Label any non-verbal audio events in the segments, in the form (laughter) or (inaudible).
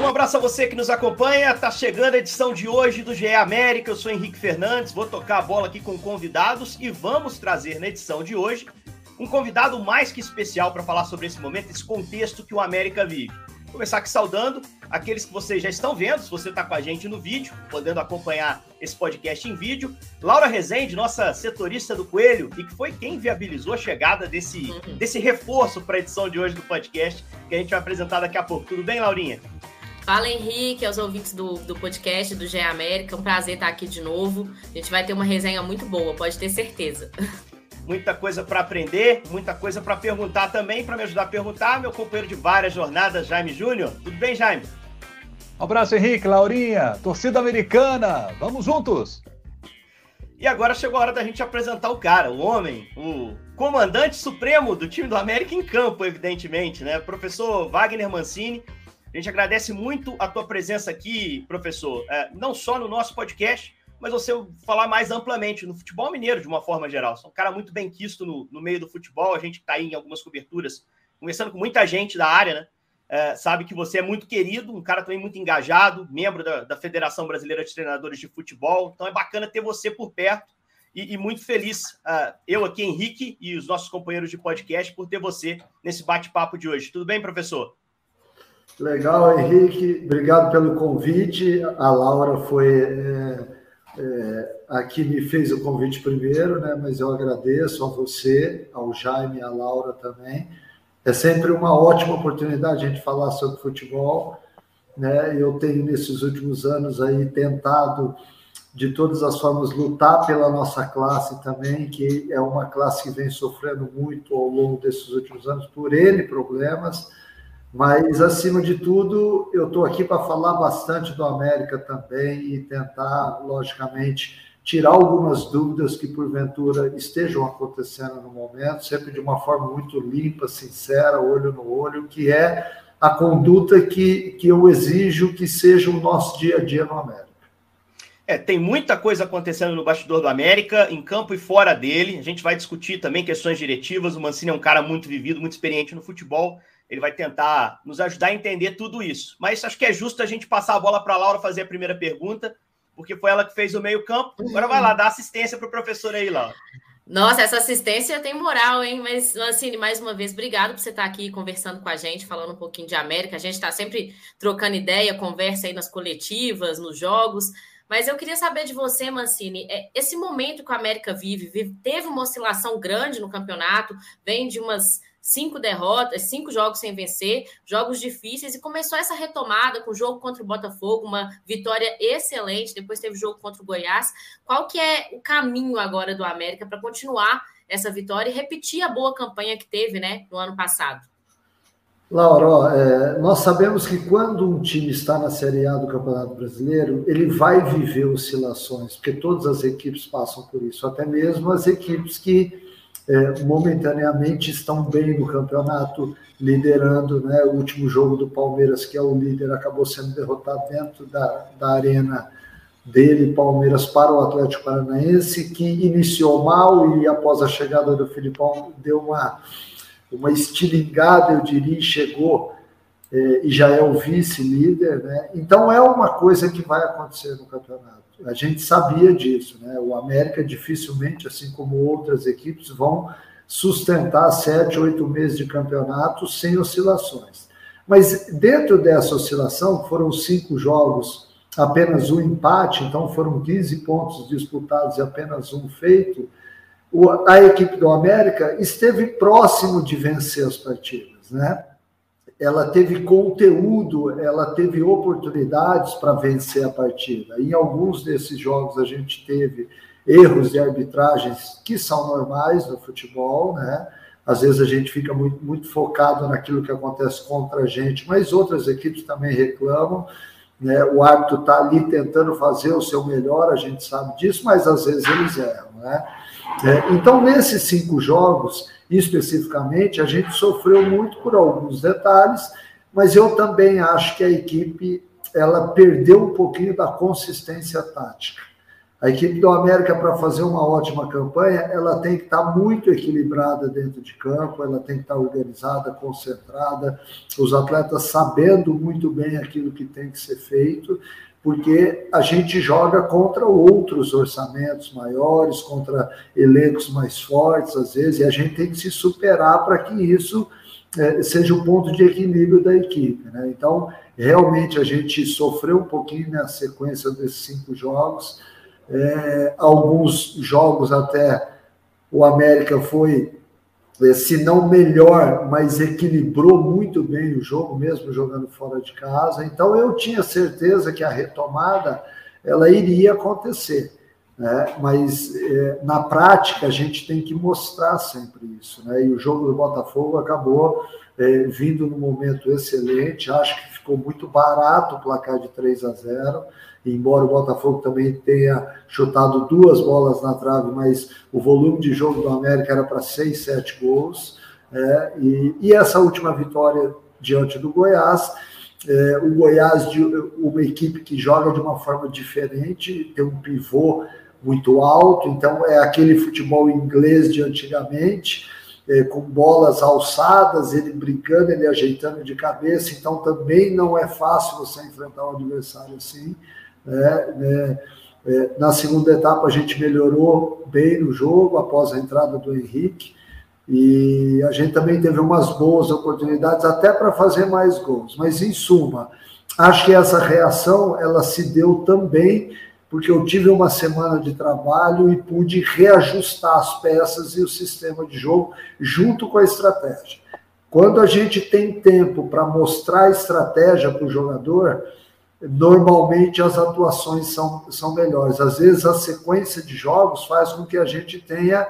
Um abraço a você que nos acompanha. Tá chegando a edição de hoje do GE América. Eu sou Henrique Fernandes. Vou tocar a bola aqui com convidados e vamos trazer na edição de hoje um convidado mais que especial para falar sobre esse momento, esse contexto que o América vive. Vou começar aqui saudando aqueles que vocês já estão vendo, se você está com a gente no vídeo, podendo acompanhar esse podcast em vídeo. Laura Rezende, nossa setorista do Coelho, e que foi quem viabilizou a chegada desse, uhum. desse reforço para a edição de hoje do podcast, que a gente vai apresentar daqui a pouco. Tudo bem, Laurinha? Fala Henrique, aos ouvintes do, do podcast do GE América, um prazer estar aqui de novo. A gente vai ter uma resenha muito boa, pode ter certeza. (laughs) Muita coisa para aprender, muita coisa para perguntar também. Para me ajudar a perguntar, meu companheiro de várias jornadas, Jaime Júnior. Tudo bem, Jaime? Um abraço, Henrique, Laurinha, torcida americana. Vamos juntos! E agora chegou a hora da gente apresentar o cara, o homem, o comandante supremo do time do América em campo, evidentemente, né? Professor Wagner Mancini a gente agradece muito a tua presença aqui, professor, é, não só no nosso podcast, mas você falar mais amplamente no futebol mineiro, de uma forma geral. Você é um cara muito bem quisto no, no meio do futebol, a gente está aí em algumas coberturas, conversando com muita gente da área, né? É, sabe que você é muito querido, um cara também muito engajado, membro da, da, Federação Brasileira de Treinadores de Futebol. Então é bacana ter você por perto e, e muito feliz, uh, eu aqui, Henrique, e os nossos companheiros de podcast, por ter você nesse bate-papo de hoje. Tudo bem, professor? Legal, Henrique, obrigado pelo convite. A Laura foi é, é, a que me fez o convite primeiro, né? mas eu agradeço a você, ao Jaime e à Laura também. É sempre uma ótima oportunidade a gente falar sobre futebol. Né? Eu tenho, nesses últimos anos, aí tentado, de todas as formas, lutar pela nossa classe também, que é uma classe que vem sofrendo muito ao longo desses últimos anos por N problemas mas, acima de tudo, eu estou aqui para falar bastante do América também e tentar, logicamente, tirar algumas dúvidas que, porventura, estejam acontecendo no momento, sempre de uma forma muito limpa, sincera, olho no olho, que é a conduta que, que eu exijo que seja o nosso dia a dia no América. É, tem muita coisa acontecendo no bastidor do América, em campo e fora dele. A gente vai discutir também questões diretivas. O Mancini é um cara muito vivido, muito experiente no futebol ele vai tentar nos ajudar a entender tudo isso. Mas acho que é justo a gente passar a bola para a Laura fazer a primeira pergunta, porque foi ela que fez o meio-campo. Agora vai lá, dá assistência para o professor aí, Laura. Nossa, essa assistência tem moral, hein? Mas, assim, mais uma vez, obrigado por você estar aqui conversando com a gente, falando um pouquinho de América. A gente está sempre trocando ideia, conversa aí nas coletivas, nos jogos. Mas eu queria saber de você, Mancini, é, esse momento que a América vive teve uma oscilação grande no campeonato, vem de umas cinco derrotas, cinco jogos sem vencer, jogos difíceis, e começou essa retomada com o jogo contra o Botafogo, uma vitória excelente, depois teve o jogo contra o Goiás. Qual que é o caminho agora do América para continuar essa vitória e repetir a boa campanha que teve né, no ano passado? Laura, é, nós sabemos que quando um time está na Série A do Campeonato Brasileiro, ele vai viver oscilações, porque todas as equipes passam por isso, até mesmo as equipes que é, momentaneamente estão bem no campeonato, liderando. Né? O último jogo do Palmeiras, que é o líder, acabou sendo derrotado dentro da, da arena dele, Palmeiras, para o Atlético Paranaense, que iniciou mal e após a chegada do Filipão deu uma, uma estilingada, eu diria, e chegou é, e já é o vice-líder. Né? Então é uma coisa que vai acontecer no campeonato. A gente sabia disso, né? O América dificilmente, assim como outras equipes, vão sustentar sete, oito meses de campeonato sem oscilações. Mas dentro dessa oscilação, foram cinco jogos, apenas um empate, então foram 15 pontos disputados e apenas um feito. A equipe do América esteve próximo de vencer as partidas, né? Ela teve conteúdo, ela teve oportunidades para vencer a partida. Em alguns desses jogos a gente teve erros de arbitragens que são normais no futebol, né? Às vezes a gente fica muito, muito focado naquilo que acontece contra a gente, mas outras equipes também reclamam. né? o árbitro está ali tentando fazer o seu melhor, a gente sabe disso, mas às vezes eles erram. Né? É, então, nesses cinco jogos, especificamente, a gente sofreu muito por alguns detalhes, mas eu também acho que a equipe ela perdeu um pouquinho da consistência tática. A equipe do América, para fazer uma ótima campanha, ela tem que estar muito equilibrada dentro de campo, ela tem que estar organizada, concentrada, os atletas sabendo muito bem aquilo que tem que ser feito, porque a gente joga contra outros orçamentos maiores, contra elencos mais fortes, às vezes, e a gente tem que se superar para que isso é, seja o ponto de equilíbrio da equipe. Né? Então, realmente, a gente sofreu um pouquinho na sequência desses cinco jogos é, alguns jogos até o América foi, se não melhor, mas equilibrou muito bem o jogo, mesmo jogando fora de casa. Então eu tinha certeza que a retomada ela iria acontecer. Né? Mas é, na prática a gente tem que mostrar sempre isso. Né? E o jogo do Botafogo acabou é, vindo num momento excelente. Acho que ficou muito barato o placar de 3 a 0 embora o Botafogo também tenha chutado duas bolas na trave, mas o volume de jogo do América era para seis, sete gols. É, e, e, essa última vitória diante do Goiás, é, o Goiás, de uma equipe que joga de uma forma diferente, tem um pivô muito alto, então é aquele futebol inglês de antigamente, é, com bolas alçadas, ele brincando, ele ajeitando de cabeça, então também não é fácil você enfrentar um adversário assim. Né, né, é, na segunda etapa, a gente melhorou bem no jogo após a entrada do Henrique. E a gente também teve umas boas oportunidades até para fazer mais gols. Mas, em suma, acho que essa reação ela se deu também porque eu tive uma semana de trabalho e pude reajustar as peças e o sistema de jogo junto com a estratégia. Quando a gente tem tempo para mostrar a estratégia para o jogador, normalmente as atuações são, são melhores. Às vezes a sequência de jogos faz com que a gente tenha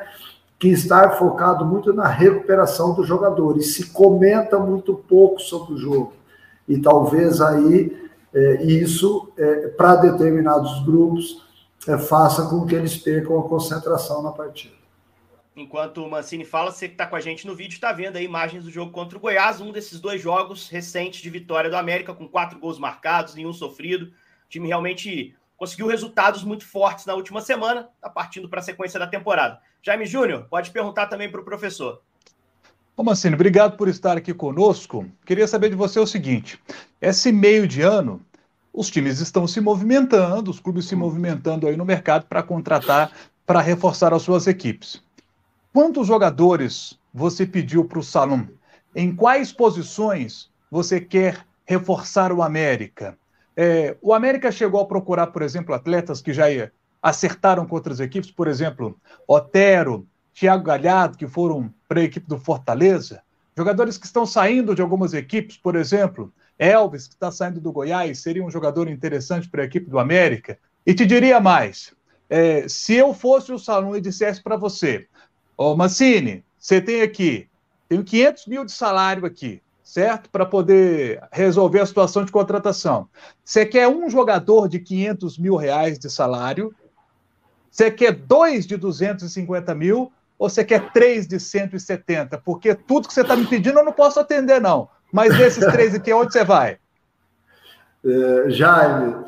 que estar focado muito na recuperação do jogador e se comenta muito pouco sobre o jogo. E talvez aí é, isso, é, para determinados grupos, é, faça com que eles percam a concentração na partida. Enquanto o Mancini fala, você que está com a gente no vídeo está vendo aí imagens do jogo contra o Goiás, um desses dois jogos recentes de vitória do América, com quatro gols marcados, nenhum sofrido. O time realmente conseguiu resultados muito fortes na última semana, está partindo para a sequência da temporada. Jaime Júnior, pode perguntar também para o professor. Ô Mancini, obrigado por estar aqui conosco. Queria saber de você o seguinte: esse meio de ano, os times estão se movimentando, os clubes se movimentando aí no mercado para contratar, para reforçar as suas equipes. Quantos jogadores você pediu para o salão? Em quais posições você quer reforçar o América? É, o América chegou a procurar, por exemplo, atletas que já acertaram com outras equipes, por exemplo, Otero, Thiago Galhardo, que foram para a equipe do Fortaleza. Jogadores que estão saindo de algumas equipes, por exemplo, Elvis, que está saindo do Goiás, seria um jogador interessante para a equipe do América. E te diria mais: é, se eu fosse o salão e dissesse para você, Ô, Mancini, você tem aqui, tenho 500 mil de salário aqui, certo? Para poder resolver a situação de contratação. Você quer um jogador de 500 mil reais de salário? Você quer dois de 250 mil? Ou você quer três de 170? Porque tudo que você está me pedindo eu não posso atender, não. Mas desses (laughs) três aqui, onde você vai? É, Jaime,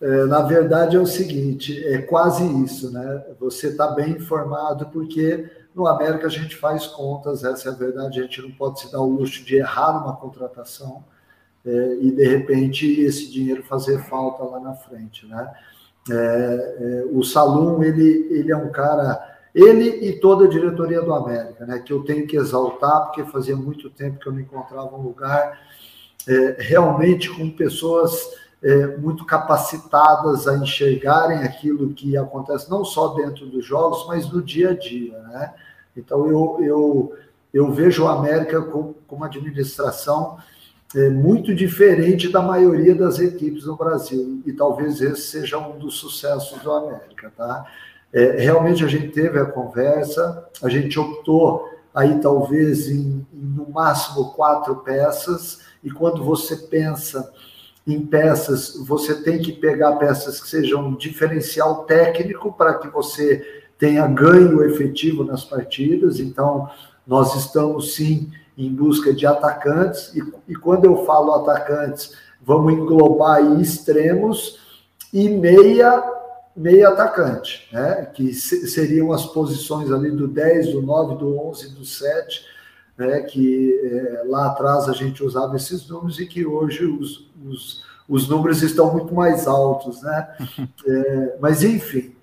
é, na verdade é o seguinte, é quase isso, né? Você está bem informado porque no América a gente faz contas, essa é a verdade, a gente não pode se dar o luxo de errar uma contratação é, e de repente esse dinheiro fazer falta lá na frente, né? É, é, o Salum, ele, ele é um cara, ele e toda a diretoria do América, né? Que eu tenho que exaltar porque fazia muito tempo que eu não encontrava um lugar é, realmente com pessoas é, muito capacitadas a enxergarem aquilo que acontece não só dentro dos jogos, mas no dia a dia, né? Então eu, eu, eu vejo a América com, com uma administração é, muito diferente da maioria das equipes no Brasil e talvez esse seja um dos sucessos do América, tá? É, realmente a gente teve a conversa, a gente optou aí talvez em, em no máximo quatro peças e quando você pensa em peças, você tem que pegar peças que sejam diferencial técnico para que você tenha ganho efetivo nas partidas. Então, nós estamos sim em busca de atacantes, e, e quando eu falo atacantes, vamos englobar aí extremos e meia meia atacante, né? que seriam as posições ali do 10, do 9, do 11, do 7, né? que é, lá atrás a gente usava esses números e que hoje os, os, os números estão muito mais altos. Né? (laughs) É, mas, enfim,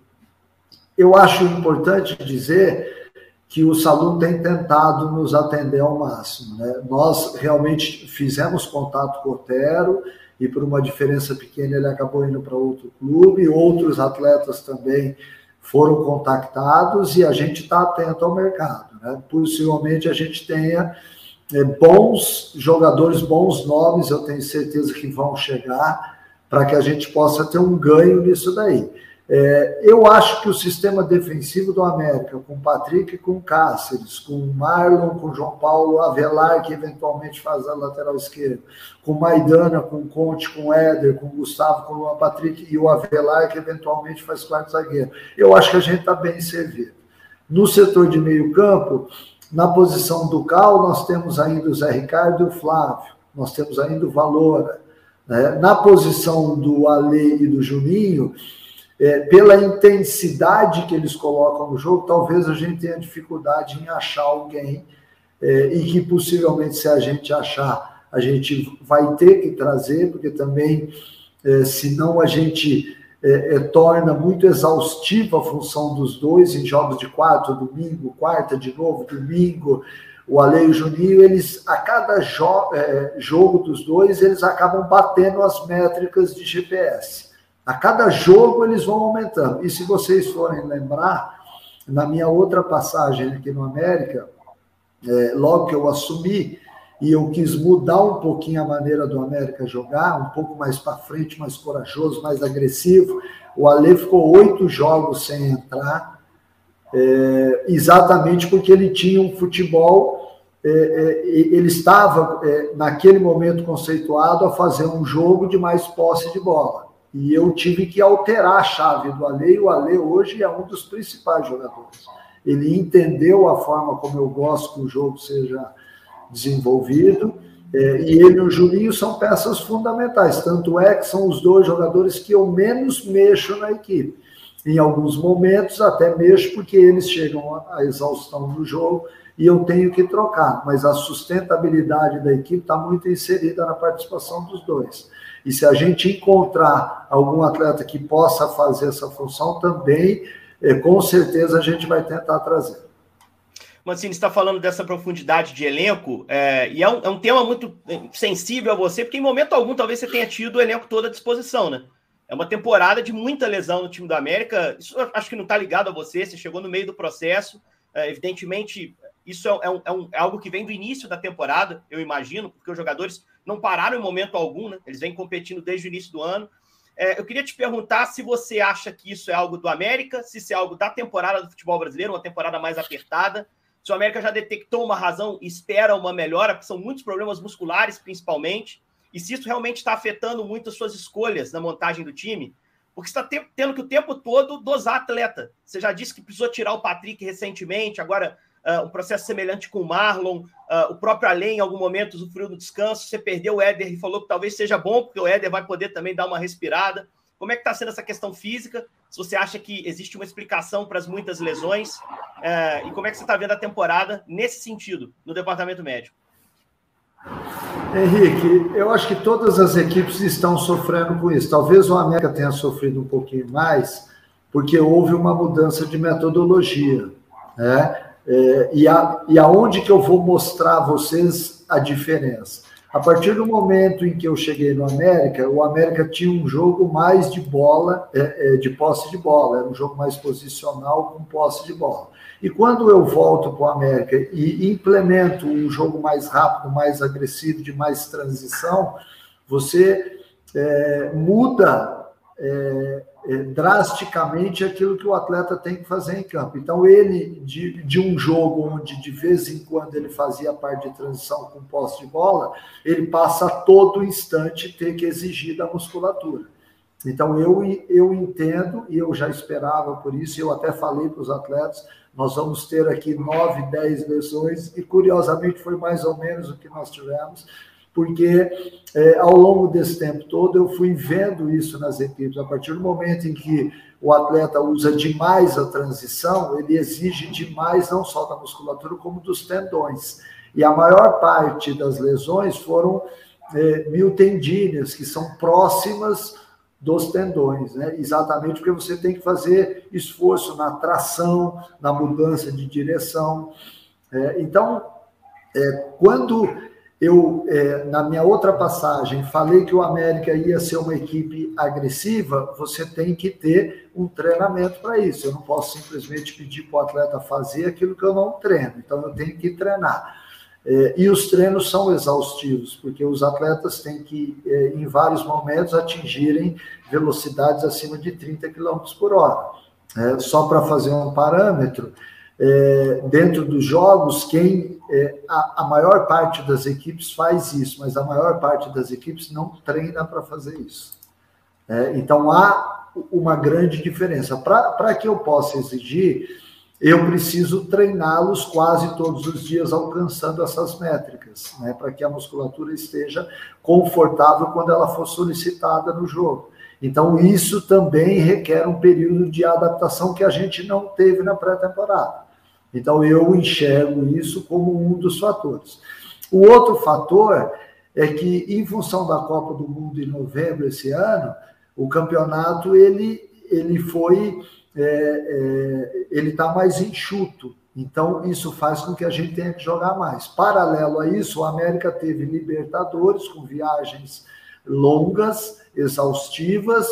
eu acho importante dizer que o Salum tem tentado nos atender ao máximo. Né? Nós realmente fizemos contato com o Otero e por uma diferença pequena ele acabou indo para outro clube. Outros atletas também foram contactados e a gente está atento ao mercado. Né? Possivelmente a gente tenha é, bons jogadores, bons nomes, eu tenho certeza que vão chegar para que a gente possa ter um ganho nisso daí. É, eu acho que o sistema defensivo do América, com Patrick, com Cáceres, com Marlon, com João Paulo Avelar, que eventualmente faz a lateral esquerda, com Maidana, com Conte, com Éder, com Gustavo, com o Patrick e o Avelar, que eventualmente faz quarto zagueiro. Eu acho que a gente está bem servido. No setor de meio campo, na posição do Cal, nós temos ainda o Zé Ricardo e o Flávio, nós temos ainda o Valora. Né? Na posição do Ale e do Juninho, é, pela intensidade que eles colocam no jogo, talvez a gente tenha dificuldade em achar alguém é, e que possivelmente, se a gente achar, a gente vai ter que trazer, porque também, é, senão a gente é, é, torna muito exaustiva a função dos dois em jogos de quarto, domingo, quarta de novo, domingo. O Ale e o Juninho, eles, a cada jo é, jogo dos dois, eles acabam batendo as métricas de GPS. A cada jogo eles vão aumentando. E se vocês forem lembrar, na minha outra passagem aqui no América, é, logo que eu assumi, e eu quis mudar um pouquinho a maneira do América jogar, um pouco mais para frente, mais corajoso, mais agressivo. O Ale ficou oito jogos sem entrar, é, exatamente porque ele tinha um futebol, é, é, ele estava é, naquele momento conceituado a fazer um jogo de mais posse de bola. E eu tive que alterar a chave do Ale, e o Ale hoje é um dos principais jogadores. Ele entendeu a forma como eu gosto que o jogo seja desenvolvido, é, e ele e o Juninho são peças fundamentais. Tanto é que são os dois jogadores que eu menos mexo na equipe. Em alguns momentos, até mexo porque eles chegam à exaustão do jogo e eu tenho que trocar. Mas a sustentabilidade da equipe está muito inserida na participação dos dois. E se a gente encontrar algum atleta que possa fazer essa função, também, é, com certeza, a gente vai tentar trazer. Mancini está falando dessa profundidade de elenco, é, e é um, é um, tema muito sensível a você, porque em momento algum talvez você tenha tido o elenco todo à disposição, né? É uma temporada de muita lesão no time do América. Isso acho que não está ligado a você, você chegou no meio do processo. É, evidentemente, isso é, é, é, um, é, algo que vem do início da temporada, eu imagino, porque os jogadores não pararam em momento algum, né? Eles vêm competindo desde o início do ano. É, eu queria te perguntar se você acha que isso é algo do América, se isso é algo da temporada do futebol brasileiro, uma temporada mais apertada. Se o América já detectou uma razão espera uma melhora, porque são muitos problemas musculares, principalmente, e se isso realmente está afetando muito as suas escolhas na montagem do time, porque está tendo que o tempo todo dosar atleta. Você já disse que precisou tirar o Patrick recentemente, agora uh, um processo semelhante com o Marlon, uh, o próprio Além, em algum momento, usufruiu do descanso, você perdeu o Éder e falou que talvez seja bom, porque o Éder vai poder também dar uma respirada. Como é que está sendo essa questão física? Se você acha que existe uma explicação para as muitas lesões, uh, e como é que você está vendo a temporada nesse sentido, no departamento médico? Henrique, eu acho que todas as equipes estão sofrendo com isso. Talvez o América tenha sofrido um pouquinho mais, porque houve uma mudança de metodologia. Né? É, e, a, e aonde que eu vou mostrar a vocês a diferença? A partir do momento em que eu cheguei no América, o América tinha um jogo mais de bola, é, é, de posse de bola, era um jogo mais posicional com posse de bola. E quando eu volto para o América e implemento um jogo mais rápido, mais agressivo, de mais transição, você é, muda é, drasticamente aquilo que o atleta tem que fazer em campo. Então, ele, de, de um jogo onde de vez em quando ele fazia parte de transição com posse de bola, ele passa a todo instante ter que exigir da musculatura. Então, eu, eu entendo, e eu já esperava por isso, eu até falei para os atletas, nós vamos ter aqui nove, dez lesões, e curiosamente foi mais ou menos o que nós tivemos, porque é, ao longo desse tempo todo eu fui vendo isso nas equipes. A partir do momento em que o atleta usa demais a transição, ele exige demais não só da musculatura, como dos tendões. E a maior parte das lesões foram é, miotendíneas, que são próximas dos tendões, né? exatamente porque você tem que fazer esforço na tração, na mudança de direção. É, então, é, quando eu, é, na minha outra passagem, falei que o América ia ser uma equipe agressiva, você tem que ter um treinamento para isso. Eu não posso simplesmente pedir para o atleta fazer aquilo que eu não treino, então eu tenho que treinar. É, e os treinos são exaustivos, porque os atletas têm que, é, em vários momentos, atingirem velocidades acima de 30 km por hora. É, só para fazer um parâmetro, é, dentro dos jogos, quem é, a, a, maior parte das equipes faz isso, mas a maior parte das equipes não treina para fazer isso. É, então há uma grande diferença. Para que eu possa exigir, eu preciso treiná-los quase todos os dias, alcançando essas métricas, né, para que a musculatura esteja confortável quando ela for solicitada no jogo. Então, isso também requer um período de adaptação que a gente não teve na pré-temporada. Então, eu enxergo isso como um dos fatores. O outro fator é que, em função da Copa do Mundo em novembro esse ano, o campeonato ele, ele foi é, é, ele está mais enxuto. Então, isso faz com que a gente tenha que jogar mais. Paralelo a isso, o América teve Libertadores com viagens longas, exaustivas,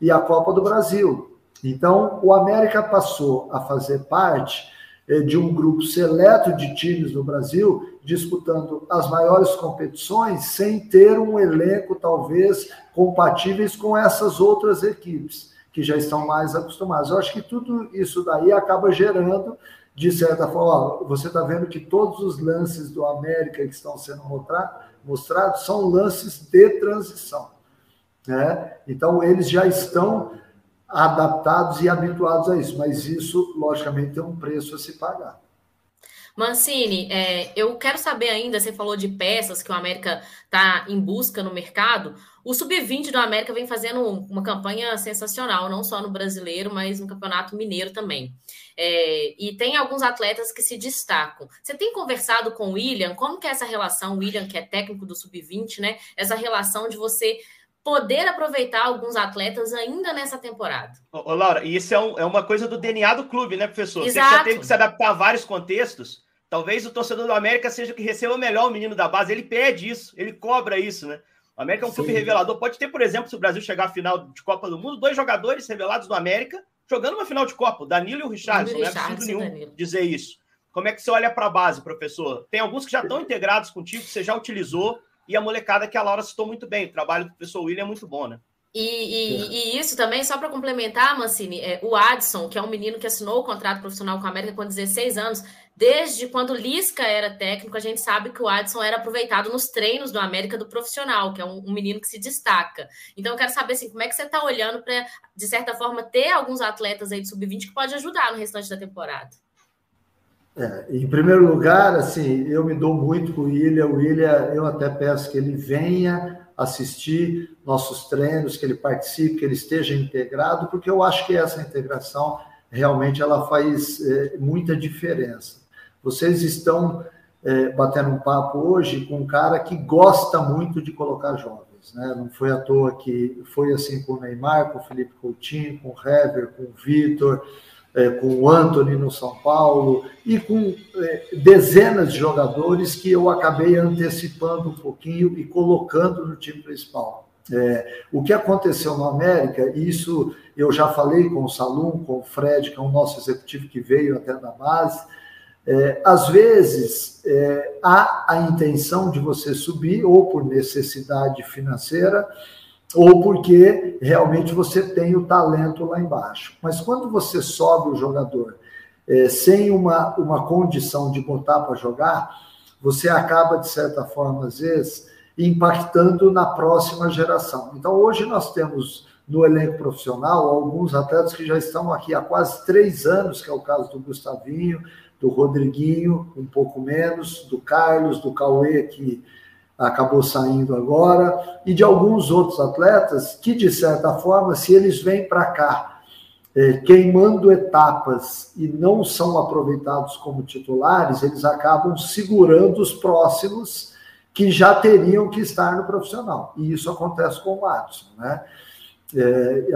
e a Copa do Brasil. Então, o América passou a fazer parte de um grupo seleto de times no Brasil disputando as maiores competições sem ter um elenco talvez compatíveis com essas outras equipes que já estão mais acostumados. Eu acho que tudo isso daí acaba gerando, de certa forma, você está vendo que todos os lances do América que estão sendo mostrados são lances de transição. Né? Então, eles já estão adaptados e habituados a isso, mas isso, logicamente, tem um preço a se pagar. Mancini, é, eu quero saber ainda, você falou de peças que o América está em busca no mercado. O Sub-20 do América vem fazendo uma campanha sensacional, não só no brasileiro, mas no Campeonato Mineiro também. É, e tem alguns atletas que se destacam. Você tem conversado com o William? Como que é essa relação, William, que é técnico do Sub-20, né? Essa relação de você poder aproveitar alguns atletas ainda nessa temporada. Ô, ô Laura, e isso é, um, é, uma coisa do DNA do clube, né, professor? Exato. Você já teve que se adaptar a vários contextos. Talvez o torcedor do América seja o que receba melhor o menino da base. Ele pede isso, ele cobra isso, né? O América é um Sim. clube revelador. Pode ter, por exemplo, se o Brasil chegar à final de Copa do Mundo, dois jogadores revelados do América jogando uma final de Copa, o Danilo e o Richardson. Não é absurdo nenhum Danilo. dizer isso. Como é que você olha para a base, professor? Tem alguns que já estão integrados contigo, que você já utilizou, e a molecada que a Laura citou muito bem. O trabalho do professor William é muito bom, né? E, e, e, isso também, só para complementar, Mancini, é, o Adson, que é um menino que assinou o contrato profissional com a América com 16 anos, desde quando Lisca era técnico, a gente sabe que o Adson era aproveitado nos treinos do América do profissional, que é um, um menino que se destaca. Então, eu quero saber assim, como é que você está olhando para, de certa forma, ter alguns atletas aí de sub-20 que pode ajudar no restante da temporada. É, em primeiro lugar, assim, eu me dou muito com o William. O William, eu até peço que ele venha assistir nossos treinos, que ele participe, que ele esteja integrado, porque eu acho que essa integração realmente ela faz é, muita diferença. Vocês estão é, batendo um papo hoje com um cara que gosta muito de colocar jovens, né? Não foi à toa que foi assim com o Neymar, com o Felipe Coutinho, com o Hever, com o Vitor é, com o Anthony no São Paulo e com é, dezenas de jogadores que eu acabei antecipando um pouquinho e colocando no time principal. É, o que aconteceu no América, isso eu já falei com o Salum, com o Fred, que é o nosso executivo que veio até da base. É, às vezes é, há a intenção de você subir, ou por necessidade financeira, ou porque realmente você tem o talento lá embaixo. Mas quando você sobe o jogador é, sem uma, uma condição de botar para jogar, você acaba, de certa forma, às vezes, impactando na próxima geração. Então, hoje nós temos no elenco profissional alguns atletas que já estão aqui há quase três anos, que é o caso do Gustavinho, do Rodriguinho, um pouco menos, do Carlos, do Cauê, que acabou saindo agora, e de alguns outros atletas que, de certa forma, se eles vêm para cá é, queimando etapas e não são aproveitados como titulares, eles acabam segurando os próximos que já teriam que estar no profissional. E isso acontece com o Adson, né? É,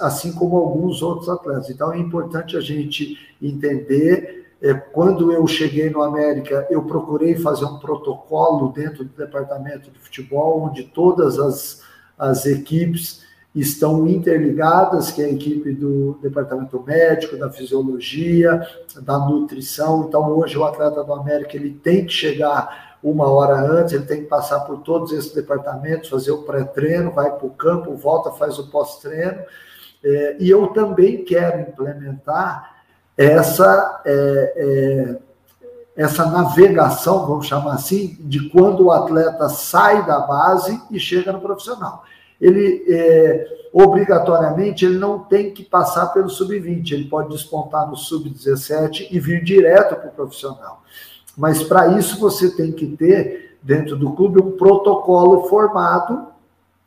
assim como alguns outros atletas. Então é importante a gente entender é, quando eu cheguei no América, eu procurei fazer um protocolo dentro do departamento de futebol, onde todas as, as equipes estão interligadas, que é a equipe do departamento médico, da fisiologia, da nutrição. Então, hoje o atleta do América ele tem que chegar uma hora antes, ele tem que passar por todos esses departamentos, fazer o pré-treino, vai para o campo, volta, faz o pós-treino. É, e eu também quero implementar essa, é, é, essa navegação, vamos chamar assim, de quando o atleta sai da base e chega no profissional. Ele, é, obrigatoriamente, ele não tem que passar pelo sub-20, ele pode despontar no sub-17 e vir direto para o profissional. Mas para isso você tem que ter, dentro do clube, um protocolo formado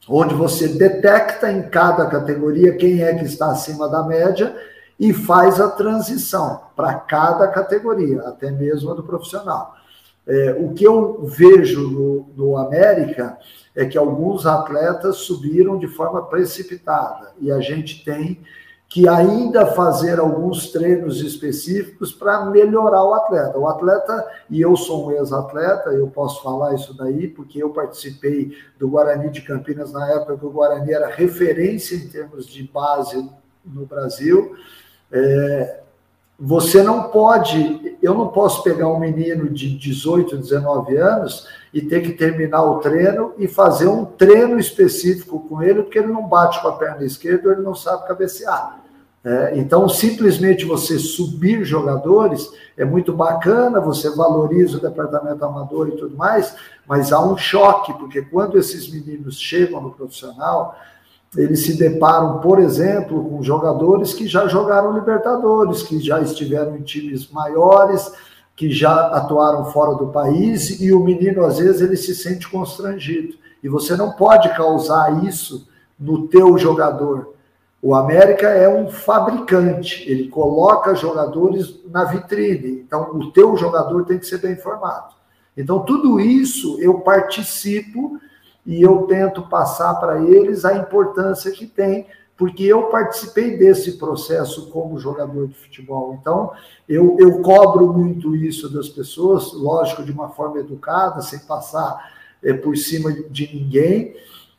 onde você detecta em cada categoria quem é que está acima da média e faz a transição para cada categoria, até mesmo a do profissional. É, o que eu vejo no, no América é que alguns atletas subiram de forma precipitada e a gente tem que ainda fazer alguns treinos específicos para melhorar o atleta. O atleta, e eu sou um ex-atleta, eu posso falar isso daí, porque eu participei do Guarani de Campinas na época que o Guarani era referência em termos de base no Brasil. É, você não pode, eu não posso pegar um menino de 18, 19 anos e ter que terminar o treino e fazer um treino específico com ele, porque ele não bate com a perna esquerda ele não sabe cabecear. É, então, simplesmente você subir jogadores é muito bacana, você valoriza o departamento amador e tudo mais, mas há um choque, porque quando esses meninos chegam no profissional, eles se deparam, por exemplo, com jogadores que já jogaram Libertadores, que já estiveram em times maiores, que já atuaram fora do país, e o menino, às vezes, ele se sente constrangido. E você não pode causar isso no teu jogador. O América é um fabricante, ele coloca jogadores na vitrine. Então, o teu jogador tem que ser bem formado. Então, tudo isso eu participo e eu tento passar para eles a importância que tem, porque eu participei desse processo como jogador de futebol. Então, eu, eu cobro muito isso das pessoas, lógico, de uma forma educada, sem passar é, por cima de ninguém,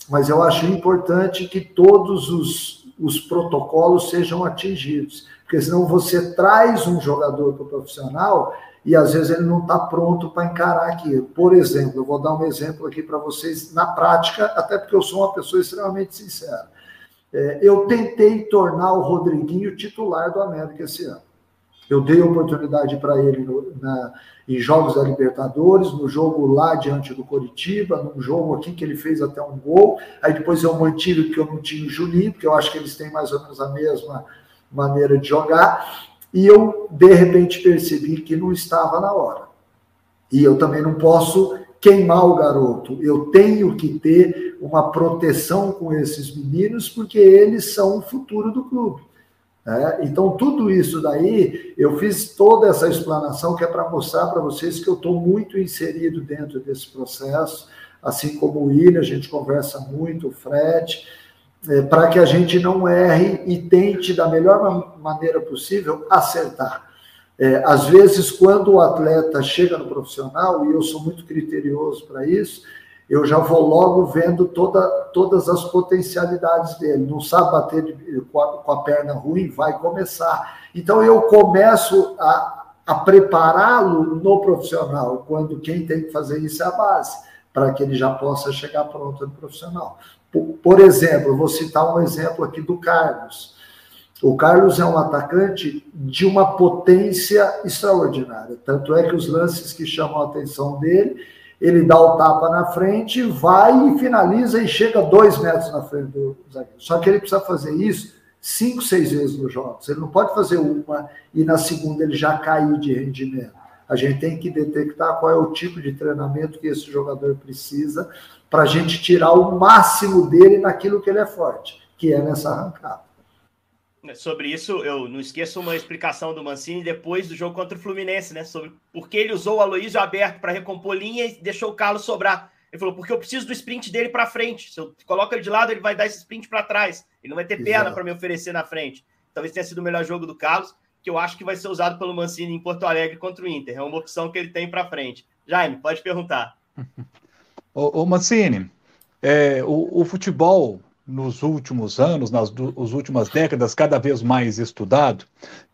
mas eu acho importante que todos os, os protocolos sejam atingidos, porque senão você traz um jogador para o profissional e às vezes ele não está pronto para encarar aquilo. Por exemplo, eu vou dar um exemplo aqui para vocês na prática, até porque eu sou uma pessoa extremamente sincera. É, eu tentei tornar o Rodriguinho titular do América esse ano. Eu dei oportunidade para ele no, na, em jogos da Libertadores, no jogo lá diante do Coritiba, num jogo aqui que ele fez até um gol. Aí depois eu mantive porque eu não tinha o Juninho, porque eu acho que eles têm mais ou menos a mesma maneira de jogar e eu, de repente, percebi que não estava na hora. E eu também não posso queimar o garoto. Eu tenho que ter uma proteção com esses meninos, porque eles são o futuro do clube. É, então, tudo isso daí, eu fiz toda essa explanação que é para mostrar para vocês que eu estou muito inserido dentro desse processo, assim como o William, a gente conversa muito, o Fred é, para que a gente não erre e tente, da melhor maneira possível, acertar. É, às vezes, quando o atleta chega no profissional, e eu sou muito criterioso para isso, eu já vou logo vendo toda, todas as potencialidades dele. Não sabe bater de, com, a, com, a, perna ruim, vai começar. Então, eu começo a, a prepará-lo no profissional, quando quem tem que fazer isso é a base, para que ele já possa chegar pronto no profissional. Por exemplo, vou citar um exemplo aqui do Carlos. O Carlos é um atacante de uma potência extraordinária. Tanto é que os lances que chamam a atenção dele, ele dá o tapa na frente, vai e finaliza e chega dois metros na frente do zagueiro. Só que ele precisa fazer isso cinco, seis vezes nos jogos. Ele não pode fazer uma e na segunda ele já cair de rendimento. A gente tem que detectar qual é o tipo de treinamento que esse jogador precisa para a gente tirar o máximo dele naquilo que ele é forte, que é nessa arrancada. Sobre isso, eu não esqueço uma explicação do Mancini depois do jogo contra o Fluminense, né? Sobre por que ele usou o Aloysio aberto para recompor linha e deixou o Carlos sobrar. Ele falou, porque eu preciso do sprint dele para frente. Se eu coloco ele de lado, ele vai dar esse sprint para trás. Ele não vai ter perna para me oferecer na frente. Talvez tenha sido o melhor jogo do Carlos, que eu acho que vai ser usado pelo Mancini em Porto Alegre contra o Inter. É uma opção que ele tem para frente. Jaime, pode perguntar. (laughs) ô, ô Mancini, é, o, o futebol nos últimos anos, nas do, últimas décadas, cada vez mais estudado.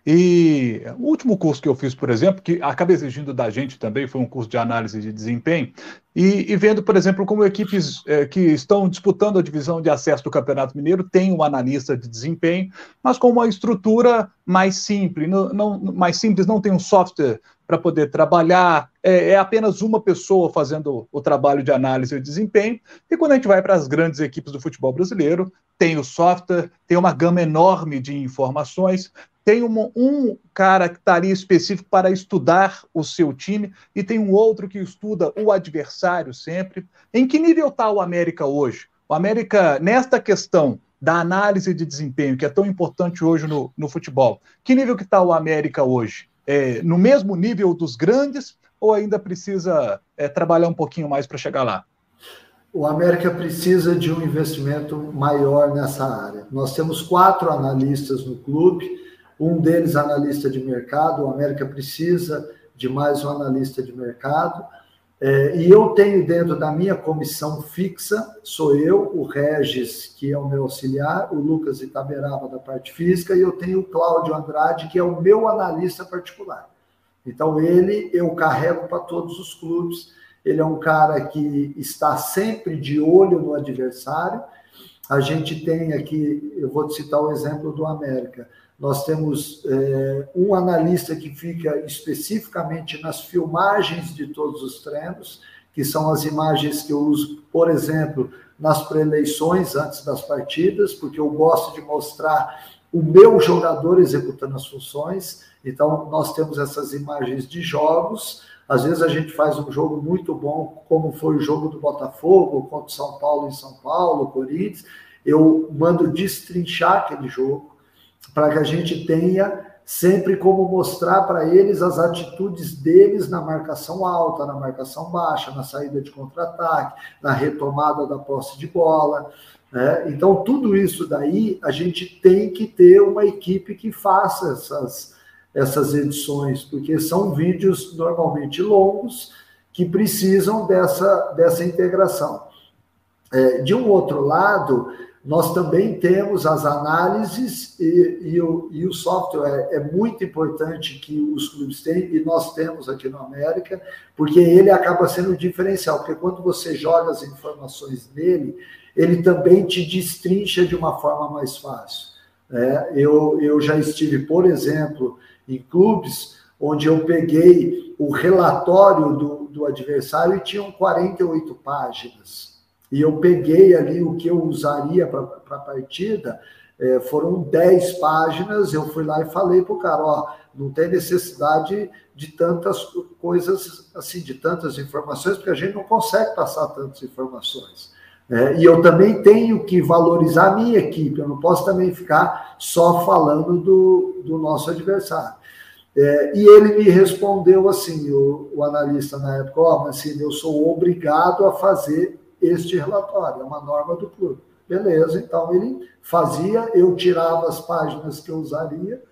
E o último curso que eu fiz, por exemplo, que acaba exigindo da gente também, foi um curso de análise de desempenho, e, e vendo, por exemplo, como equipes é, que estão disputando a divisão de acesso do Campeonato Mineiro têm um analista de desempenho, mas com uma estrutura mais simples, não, não mais simples, não tem um software para poder trabalhar, é, é, apenas uma pessoa fazendo o trabalho de análise e desempenho. E quando a gente vai para as grandes equipes do futebol brasileiro, tem o software, tem uma gama enorme de informações, tem um, um cara que estaria específico para estudar o seu time e tem um outro que estuda o adversário sempre. Em que nível está o América hoje? O América, nesta questão da análise de desempenho, que é tão importante hoje no, no futebol, que nível que está o América hoje? É, no mesmo nível dos grandes ou ainda precisa é, trabalhar um pouquinho mais para chegar lá? O América precisa de um investimento maior nessa área. Nós temos quatro analistas no clube, um deles analista de mercado. O América precisa de mais um analista de mercado. É, e eu tenho dentro da minha comissão fixa, sou eu, o Regis, que é o meu auxiliar, o Lucas Itaberaba da parte física, e eu tenho o Cláudio Andrade, que é o meu analista particular. Então, ele eu carrego para todos os clubes. Ele é um cara que está sempre de olho no adversário. A gente tem aqui, eu vou te citar o exemplo do América. Nós temos é, um analista que fica especificamente nas filmagens de todos os treinos, que são as imagens que eu uso, por exemplo, nas preeleições antes das partidas, porque eu gosto de mostrar o meu jogador executando as funções. Então, nós temos essas imagens de jogos. Às vezes a gente faz um jogo muito bom, como foi o jogo do Botafogo contra São Paulo em São Paulo, Corinthians. Eu mando destrinchar aquele jogo para que a gente tenha sempre como mostrar para eles as atitudes deles na marcação alta, na marcação baixa, na saída de contra-ataque, na retomada da posse de bola. Né? Então, tudo isso daí, a gente tem que ter uma equipe que faça essas, essas edições, porque são vídeos normalmente longos que precisam dessa, dessa integração. É, de um outro lado, nós também temos as análises e, e, o, e o, software é muito importante que os clubes têm, e nós temos aqui no América, porque ele acaba sendo o diferencial, porque quando você joga as informações nele, ele também te destrincha de uma forma mais fácil. É, eu, eu já estive, por exemplo, em clubes onde eu peguei o relatório do, do adversário e tinham 48 páginas e eu peguei ali o que eu usaria para a partida, é, foram 10 páginas, eu fui lá e falei para o cara, ó, não tem necessidade de tantas coisas, assim, de tantas informações, porque a gente não consegue passar tantas informações. É, e eu também tenho que valorizar a minha equipe, eu não posso também ficar só falando do, do nosso adversário. É, e ele me respondeu assim, o, o analista na época, ó, eu sou obrigado a fazer este relatório, é uma norma do clube. Beleza, então ele fazia, eu tirava as páginas que eu usaria,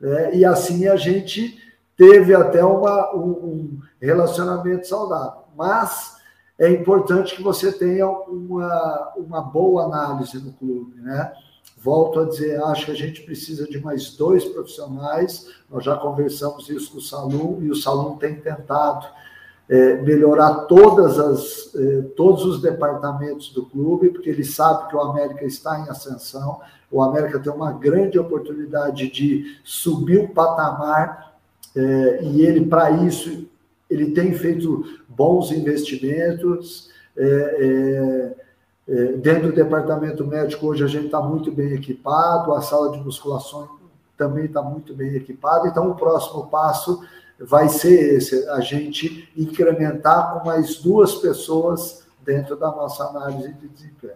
né, e assim a gente teve até uma, um, um relacionamento saudável. Mas é importante que você tenha uma, uma boa análise no clube, né? Volto a dizer, acho que a gente precisa de mais dois profissionais. Nós já conversamos isso com o Salum e o Salum tem tentado é, melhorar todas as, é, todos os departamentos do clube, porque ele sabe que o América está em ascensão, o América tem uma grande oportunidade de subir o patamar, é, e ele, para isso, ele tem feito bons investimentos. É, é, é, dentro do departamento médico, hoje a gente está muito bem equipado, a sala de musculação também está muito bem equipada, então o próximo passo vai ser esse, a gente incrementar com mais duas pessoas dentro da nossa análise de desempenho.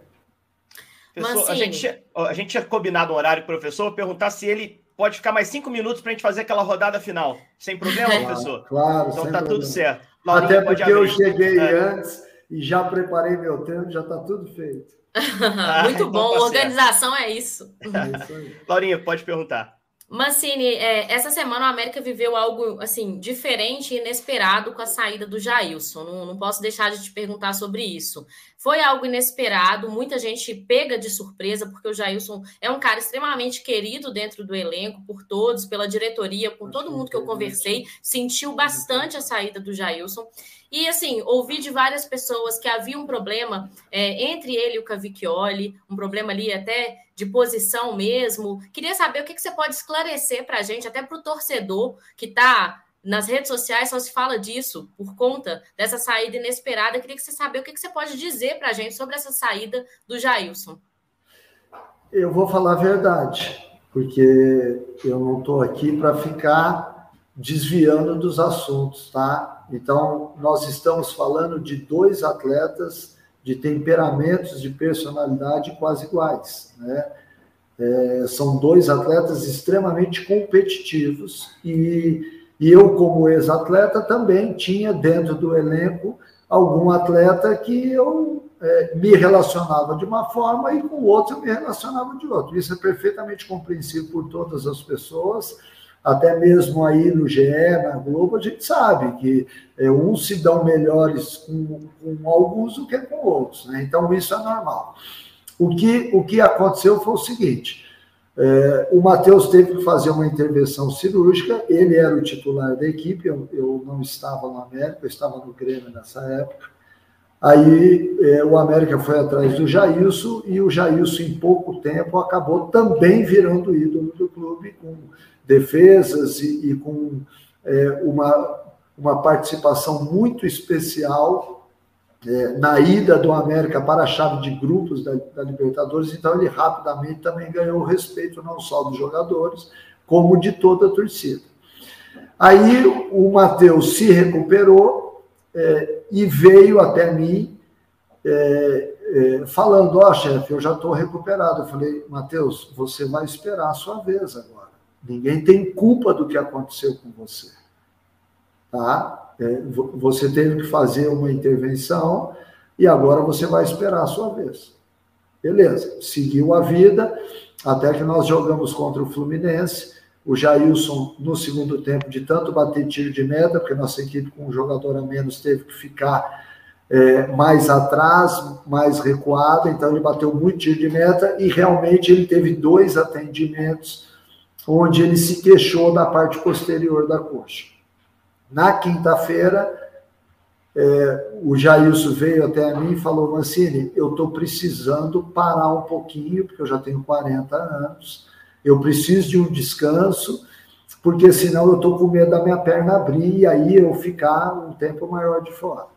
Professor, a, gente, a gente tinha combinado um horário, professor, perguntar se ele pode ficar mais cinco minutos para a gente fazer aquela rodada final. Sem problema, claro, professor? Claro, Então tá problema. tudo certo. Laurinha, Até porque eu cheguei é. antes e já preparei meu tempo, já está tudo feito. (laughs) Muito ah, bom, então tá organização é isso. É isso aí. (laughs) Laurinha, pode perguntar. Mancini, é, essa semana o América viveu algo assim diferente e inesperado com a saída do Jailson. Não, não, posso deixar de te perguntar sobre isso. Foi algo inesperado, muita gente pega de surpresa, porque o Jailson é um cara extremamente querido dentro do elenco, por todos, pela diretoria, por todo mundo que eu conversei, sentiu bastante a saída do Jailson. E assim, ouvi de várias pessoas que havia um problema é, entre ele e o Cavicchioli, um problema ali até de posição mesmo. Queria saber o que, que você pode esclarecer para a gente, até para o torcedor que está nas redes sociais só se fala disso por conta dessa saída inesperada. Queria que você saber o que, que você pode dizer para a gente sobre essa saída do Jailson. Eu vou falar a verdade, porque eu não estou aqui para ficar desviando dos assuntos, tá? Então, nós estamos falando de dois atletas de temperamentos, de personalidade quase iguais. Né? É, são dois atletas extremamente competitivos e, e eu, como ex-atleta, também tinha dentro do elenco algum atleta que eu é, me relacionava de uma forma e com o outro eu me relacionava de outro. Isso é perfeitamente compreensível por todas as pessoas até mesmo aí no GE, na Globo, a gente sabe que é, uns se dão melhores com, com alguns do que com outros, né? Então isso é normal. O que, o que aconteceu foi o seguinte: é, o Matheus teve que fazer uma intervenção cirúrgica, ele era o titular da equipe, eu, eu não estava no América, eu estava no Grêmio nessa época. Aí é, o América foi atrás do Jailson e o Jailson, em pouco tempo, acabou também virando ídolo do clube, com defesas e, e com é, uma, uma participação muito especial é, na ida do América para a chave de grupos da, da, Libertadores, então ele rapidamente também ganhou o respeito não só dos jogadores, como de toda a torcida. Aí o Matheus se recuperou é, e veio até mim é, é, falando: Ó, oh, chefe, eu já estou recuperado. Eu falei: Matheus, você vai esperar a sua vez agora. Ninguém tem culpa do que aconteceu com você. Tá? É, você teve que fazer uma intervenção e agora você vai esperar a sua vez. Beleza, seguiu a vida, até que nós jogamos contra o Fluminense. O Jailson, no segundo tempo, de tanto bater tiro de meta, porque nossa equipe com um jogador a menos teve que ficar é, mais atrás, mais recuado, então ele bateu muito tiro de meta e realmente ele teve dois atendimentos onde ele se queixou da parte posterior da coxa. Na quinta-feira, é, o Jailson veio até mim e falou: Mancini, eu estou precisando parar um pouquinho, porque eu já tenho 40 anos, eu preciso de um descanso, porque senão eu estou com medo da minha perna abrir e aí eu ficar um tempo maior de fora.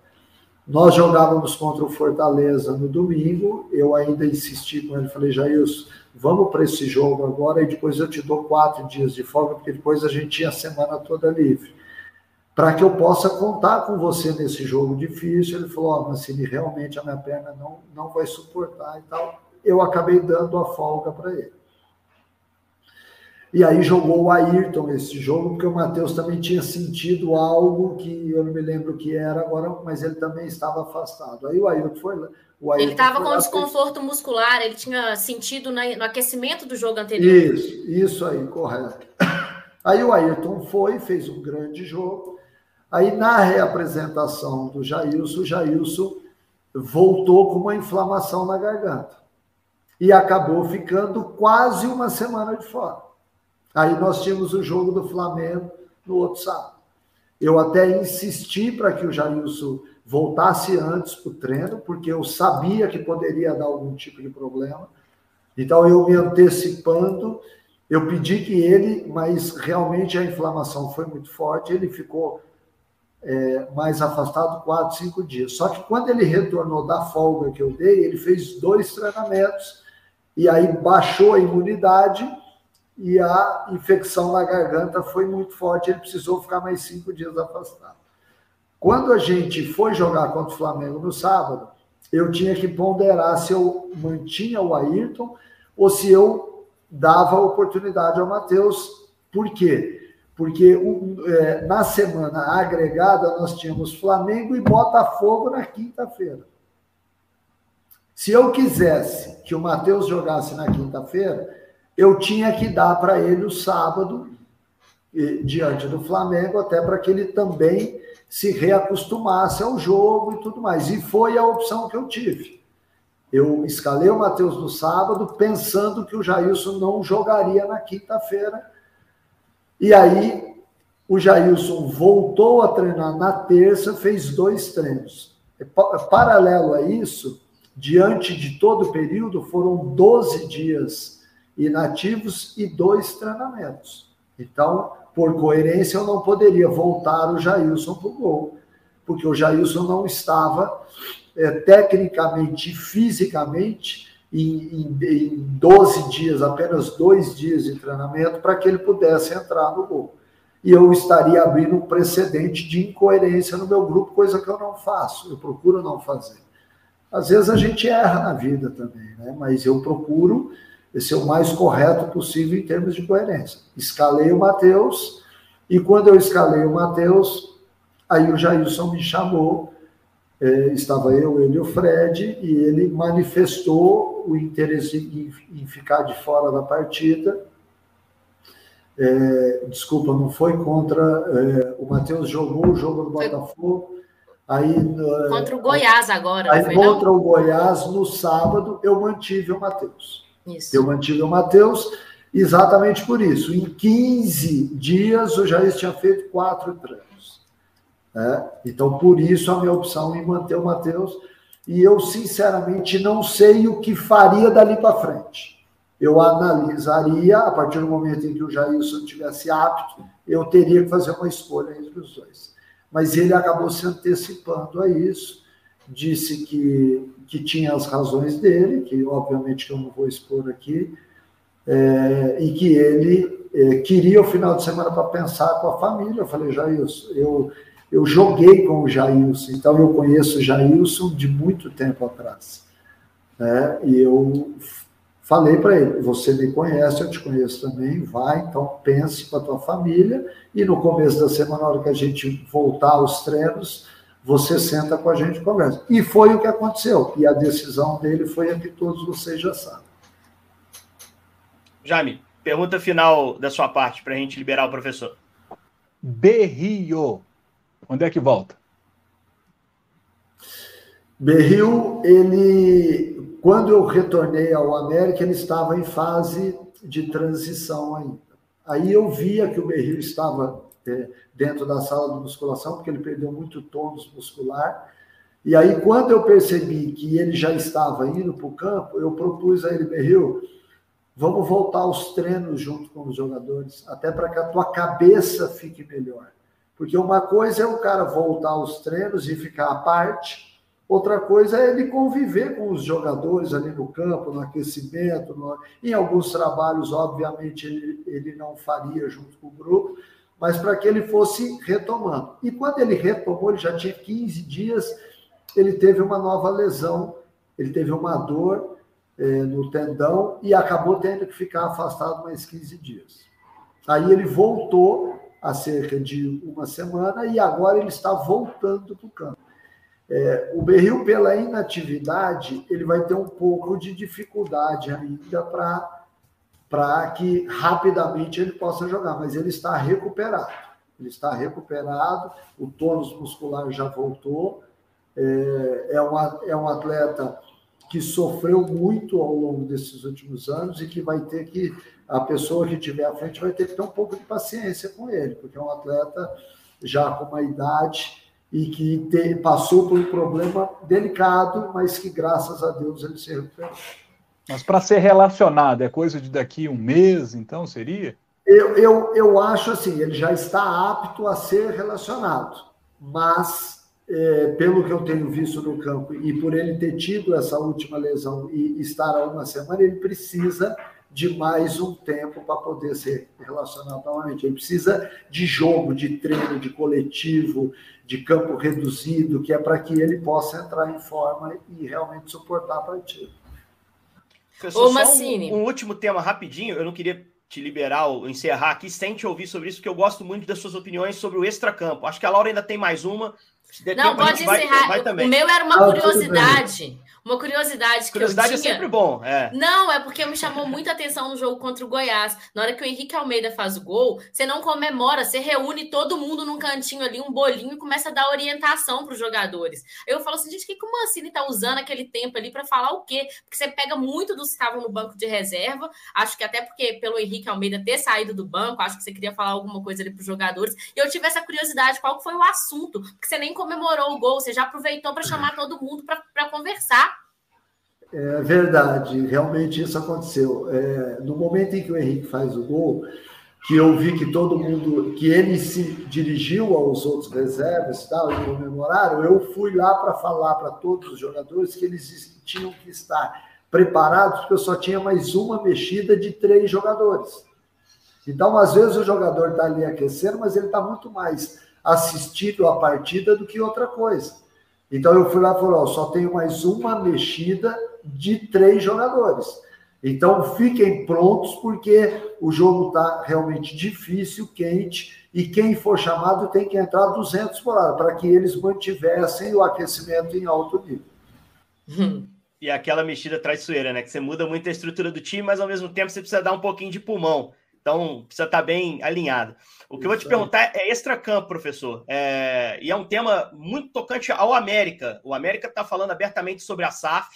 Nós jogávamos contra o Fortaleza no domingo, eu ainda insisti com ele, falei, Jailson, vamos para esse jogo agora e depois eu te dou quatro dias de folga, porque depois a gente tinha a semana toda livre. Para que eu possa contar com você nesse jogo difícil. Ele falou: oh, Mancini, realmente a minha perna não, não vai suportar e tal. Eu acabei dando a folga para ele. E aí jogou o Ayrton esse jogo, porque o Matheus também tinha sentido algo que eu não me lembro o que era agora, mas ele também estava afastado. Aí o Ayrton foi lá. Ayrton ele estava com desconforto muscular, ele tinha sentido no aquecimento do jogo anterior. Isso, isso aí, correto. (coughs) Aí o Ayrton foi, fez um grande jogo. Aí na reapresentação do Jailson, o Jailson voltou com uma inflamação na garganta. E acabou ficando quase uma semana de fora. Aí nós tínhamos o jogo do Flamengo no outro sábado. Eu até insisti para que o Jailson voltasse antes para o treino, porque eu sabia que poderia dar algum tipo de problema. Então, eu me antecipando, eu pedi que ele, mas realmente a inflamação foi muito forte, ele ficou é, mais afastado quatro, cinco dias. Só que quando ele retornou da folga que eu dei, ele fez dois treinamentos e aí baixou a imunidade e a infecção na garganta foi muito forte. Ele precisou ficar mais cinco dias afastado. Quando a gente foi jogar contra o Flamengo no sábado, eu tinha que ponderar se eu mantinha o Ayrton ou se eu dava oportunidade ao Matheus. Por quê? Porque é, na semana agregada nós tínhamos Flamengo e Botafogo na quinta-feira. Se eu quisesse que o Matheus jogasse na quinta-feira, eu tinha que dar para ele o sábado, diante do Flamengo, até para que ele também se reacostumasse ao jogo e tudo mais. E foi a opção que eu tive. Eu escalei o Matheus no sábado, pensando que o Jailson não jogaria na quinta-feira e aí o Jailson voltou a treinar na terça, fez dois treinos. É paralelo a isso, diante de todo o período, foram 12 dias inativos e dois treinamentos. Então, por coerência, eu não poderia voltar o Jailson para o gol, porque o Jailson não estava é, tecnicamente e fisicamente em, em, em 12 dias, apenas dois dias de treinamento, para que ele pudesse entrar no gol. E eu estaria abrindo um precedente de incoerência no meu grupo, coisa que eu não faço, eu procuro não fazer. Às vezes a gente erra na vida também, né? mas eu procuro ser o mais correto possível em termos de coerência. Escalei o Matheus, e quando eu escalei o Matheus, aí o Jailson me chamou é, estava eu, ele e o Fred, e ele manifestou o interesse em, em ficar de fora da partida. É, desculpa, não foi contra. É, o Matheus jogou o jogo do Botafogo. Aí, é, contra o Goiás agora. Aí, contra não? o Goiás, no sábado, eu mantive o Matheus. Eu mantive o Matheus exatamente por isso. Em 15 dias, o Jair tinha feito quatro treinos. Né? Então, por isso, a minha opção em manter o Matheus. E eu, sinceramente, não sei o que faria dali para frente. Eu analisaria, a partir do momento em que o Jailson estivesse apto, eu teria que fazer uma escolha entre os dois. Mas ele acabou se antecipando a isso, disse que, que tinha as razões dele, que obviamente que eu não vou expor aqui, é, e que ele é, queria o final de semana para pensar com a família. Eu falei, Jailson, eu eu joguei com o Jailson, então eu conheço o Jailson de muito tempo atrás. Né? E eu falei para ele: você me conhece, eu te conheço também, vai, então pense para a tua família. E no começo da semana, na hora que a gente voltar aos treinos, você senta com a gente e conversa. E foi o que aconteceu. E a decisão dele foi a que todos vocês já sabem. Jaime, pergunta final da sua parte para a gente liberar o professor. Berrio. Onde é que volta? Berril, ele, quando eu retornei ao América, ele estava em fase de transição ainda. Aí eu via que o Berril estava é, dentro da sala de musculação, porque ele perdeu muito tônus muscular. E aí, quando eu percebi que ele já estava indo para o campo, eu propus a ele, Berril, vamos voltar aos treinos junto com os jogadores, até para que a tua cabeça fique melhor. Porque uma coisa é o cara voltar aos treinos e ficar à parte, outra coisa é ele conviver com os jogadores ali no campo, no aquecimento, no... em alguns trabalhos, obviamente, ele, ele não faria junto com o grupo, mas para que ele fosse retomando. E quando ele retomou, ele já tinha 15 dias, ele teve uma nova lesão, ele teve uma dor é, no tendão e acabou tendo que ficar afastado mais 15 dias. Aí ele voltou há cerca de uma semana e agora ele está voltando para o campo. É, o Berril, pela inatividade, ele vai ter um pouco de dificuldade ainda para que rapidamente ele possa jogar, mas ele está recuperado. Ele está recuperado, o tônus muscular já voltou. É, é, uma, é um atleta que sofreu muito ao longo desses últimos anos e que vai ter que, a pessoa que estiver à frente vai ter que ter um pouco de paciência com ele, porque é um atleta já com uma idade e que te, passou por um problema delicado, mas que graças a Deus ele se recuperou. Mas para ser relacionado, é coisa de daqui um mês, então seria? Eu, eu, eu acho assim, ele já está apto a ser relacionado, mas é, pelo que eu tenho visto no campo e por ele ter tido essa última lesão e estar há uma semana, ele precisa de mais um tempo para poder ser relacionado novamente. Ele precisa de jogo, de treino, de coletivo, de campo reduzido, que é para que ele possa entrar em forma e realmente suportar a partida. Ô, Massini. Um, um, último tema rapidinho, eu não queria te liberar ou encerrar aqui sem te ouvir sobre isso, porque eu gosto muito das suas opiniões sobre o extracampo. Acho que a Laura ainda tem mais uma. Não, pode encerrar. Vai, vai o meu era uma ah, curiosidade. Uma curiosidade que curiosidade eu tinha... é sempre bom. É. Não, é porque me chamou muita atenção no jogo contra o Goiás. Na hora que o Henrique Almeida faz o gol, você não comemora, você reúne todo mundo num cantinho ali, um bolinho, e começa a dar orientação para os jogadores. Eu falo assim, gente, o que, que o Mancini tá usando aquele tempo ali para falar o quê? Porque você pega muito dos que estavam no banco de reserva. Acho que até porque pelo Henrique Almeida ter saído do banco, acho que você queria falar alguma coisa ali para os jogadores. E eu tive essa curiosidade, qual foi o assunto? Porque você nem comemorou o gol, você já aproveitou para chamar todo mundo para conversar. É verdade, realmente isso aconteceu. É, no momento em que o Henrique faz o gol, que eu vi que todo mundo, que ele se dirigiu aos outros reservas e tal, e comemoraram, eu fui lá para falar para todos os jogadores que eles tinham que estar preparados, porque eu só tinha mais uma mexida de três jogadores. Então, às vezes, o jogador está ali aquecendo, mas ele está muito mais assistido à partida do que outra coisa. Então, eu fui lá e falei: ó, só tenho mais uma mexida de três jogadores. Então fiquem prontos, porque o jogo está realmente difícil, quente, e quem for chamado tem que entrar 200 por hora, para que eles mantivessem o aquecimento em alto nível. (laughs) E aquela mexida traiçoeira, né? Que você muda muito a estrutura do time, mas ao mesmo tempo você precisa dar um pouquinho de pulmão. Então precisa estar tá bem alinhado. O que eu vou te perguntar é extra-campo, professor. É... E é um tema muito tocante ao América. O América está falando abertamente sobre a SAF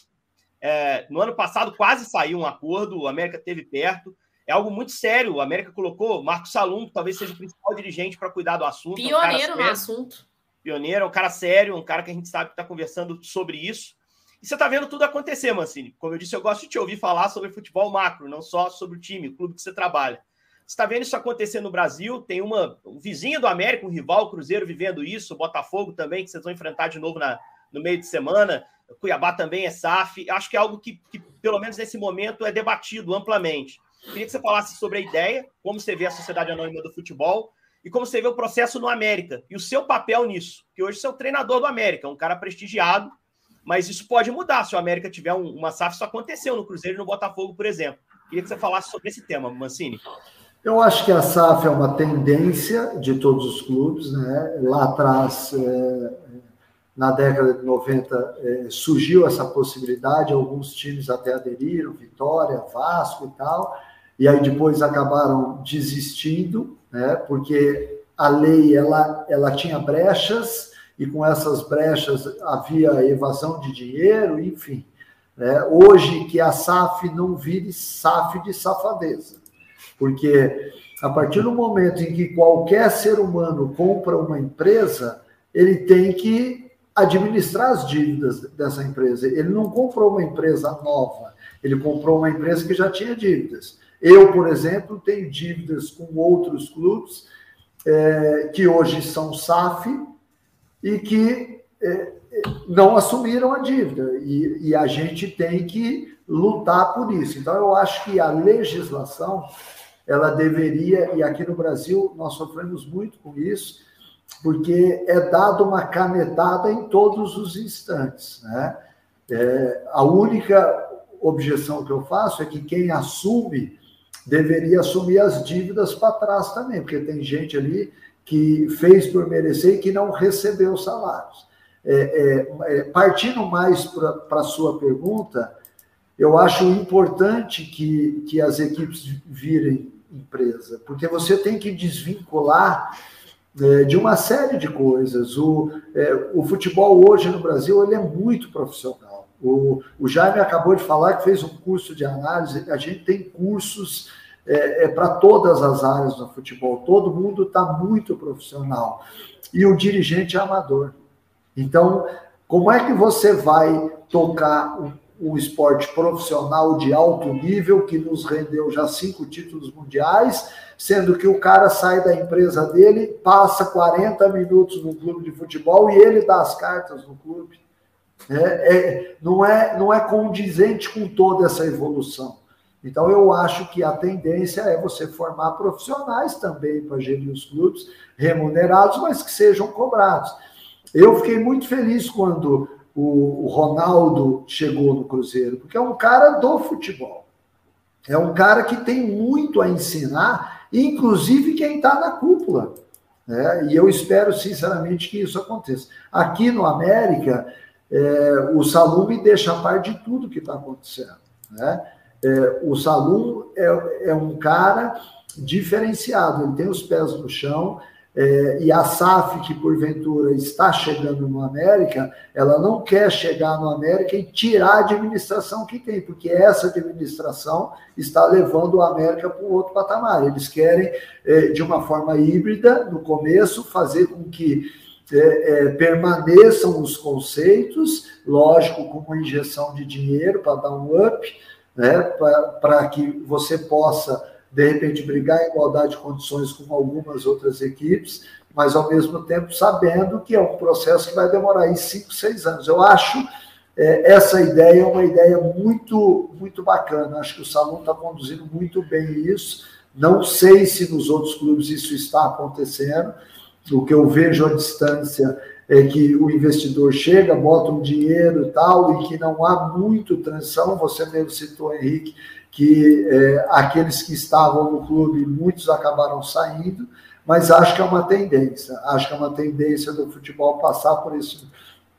é, no ano passado quase saiu um acordo, o América teve perto. É algo muito sério. O América colocou Marcos Salum, que talvez seja o principal dirigente para cuidar do assunto. Pioneiro é um no assunto. Pioneiro, é um cara sério, um cara que a gente sabe que está conversando sobre isso. E você está vendo tudo acontecer, Mancini. Como eu disse, eu gosto de te ouvir falar sobre futebol macro, não só sobre o time, o clube que você trabalha. Está vendo isso acontecer no Brasil? Tem uma, um vizinho do América, um rival, o Cruzeiro, vivendo isso, o Botafogo também, que vocês vão enfrentar de novo na, no meio de semana. Cuiabá também é SAF. Acho que é algo que, que, pelo menos nesse momento, é debatido amplamente. Queria que você falasse sobre a ideia, como você vê a Sociedade Anônima do Futebol e como você vê o processo no América e o seu papel nisso. Que hoje você é o treinador do América, um cara prestigiado, mas isso pode mudar se o América tiver um, uma SAF. Isso aconteceu no Cruzeiro e no Botafogo, por exemplo. Queria que você falasse sobre esse tema, Mancini. Eu acho que a SAF é uma tendência de todos os clubes, né? Lá atrás, é, na década de 90 é, surgiu essa possibilidade, alguns times até aderiram, Vitória, Vasco e tal, e aí depois acabaram desistindo, né, porque a lei ela, ela tinha brechas e com essas brechas havia evasão de dinheiro, enfim. Né, hoje que a SAF não vire SAF de safadeza, porque a partir do momento em que qualquer ser humano compra uma empresa, ele tem que administrar as dívidas dessa empresa. Ele não comprou uma empresa nova, ele comprou uma empresa que já tinha dívidas. Eu, por exemplo, tenho dívidas com outros clubes é, que hoje são SAF e que é, não assumiram a dívida. E, e a gente tem que lutar por isso. Então, eu acho que a legislação ela deveria, e aqui no Brasil nós sofremos muito com isso, porque é dado uma canetada em todos os instantes. Né? É, a única objeção que eu faço é que quem assume deveria assumir as dívidas para trás também, porque tem gente ali que fez por merecer e que não recebeu salários. É, é, é partindo mais para a sua pergunta, eu acho importante que, que as equipes virem empresa, porque você tem que desvincular é, de uma série de coisas. O, é, o futebol hoje no Brasil ele é muito profissional. O, o Jaime acabou de falar que fez um curso de análise, a gente tem cursos é, é para todas as áreas do futebol. Todo mundo está muito profissional. E o dirigente é amador. Então, como é que você vai tocar um, um esporte profissional de alto nível que nos rendeu já cinco títulos mundiais, sendo que o cara sai da empresa dele, passa 40 minutos no clube de futebol e ele dá as cartas no clube? É, é, não, é, não é condizente com toda essa evolução. Então, eu acho que a tendência é você formar profissionais também para gerir os clubes, remunerados, mas que sejam cobrados. Eu fiquei muito feliz quando o, Ronaldo chegou no Cruzeiro, porque é um cara do futebol. É um cara que tem muito a ensinar, inclusive quem está na cúpula. Né? E eu espero, sinceramente, que isso aconteça. Aqui no América, é, o Salum deixa a par de tudo que está acontecendo. Né? É, o Salum é, é um cara diferenciado, ele tem os pés no chão, é, e a SAF, que porventura está chegando no América, ela não quer chegar no América e tirar a administração que tem, porque essa administração está levando o América para um outro patamar. Eles querem, é, de uma forma híbrida, no começo, fazer com que é, é permaneçam os conceitos, lógico, com uma injeção de dinheiro para dar um up, né, para que você possa de repente brigar em igualdade de condições com algumas outras equipes, mas ao mesmo tempo sabendo que é um processo que vai demorar aí cinco, seis anos. Eu acho é, essa ideia é uma ideia muito, muito bacana. Acho que o Salão está conduzindo muito bem isso. Não sei se nos outros clubes isso está acontecendo. O que eu vejo à distância é que o investidor chega, bota um dinheiro e tal, e que não há muito transição. Você mesmo citou, Henrique, que é, aqueles que estavam no clube, muitos acabaram saindo, mas acho que é uma tendência, acho que é uma tendência do futebol passar por, esse,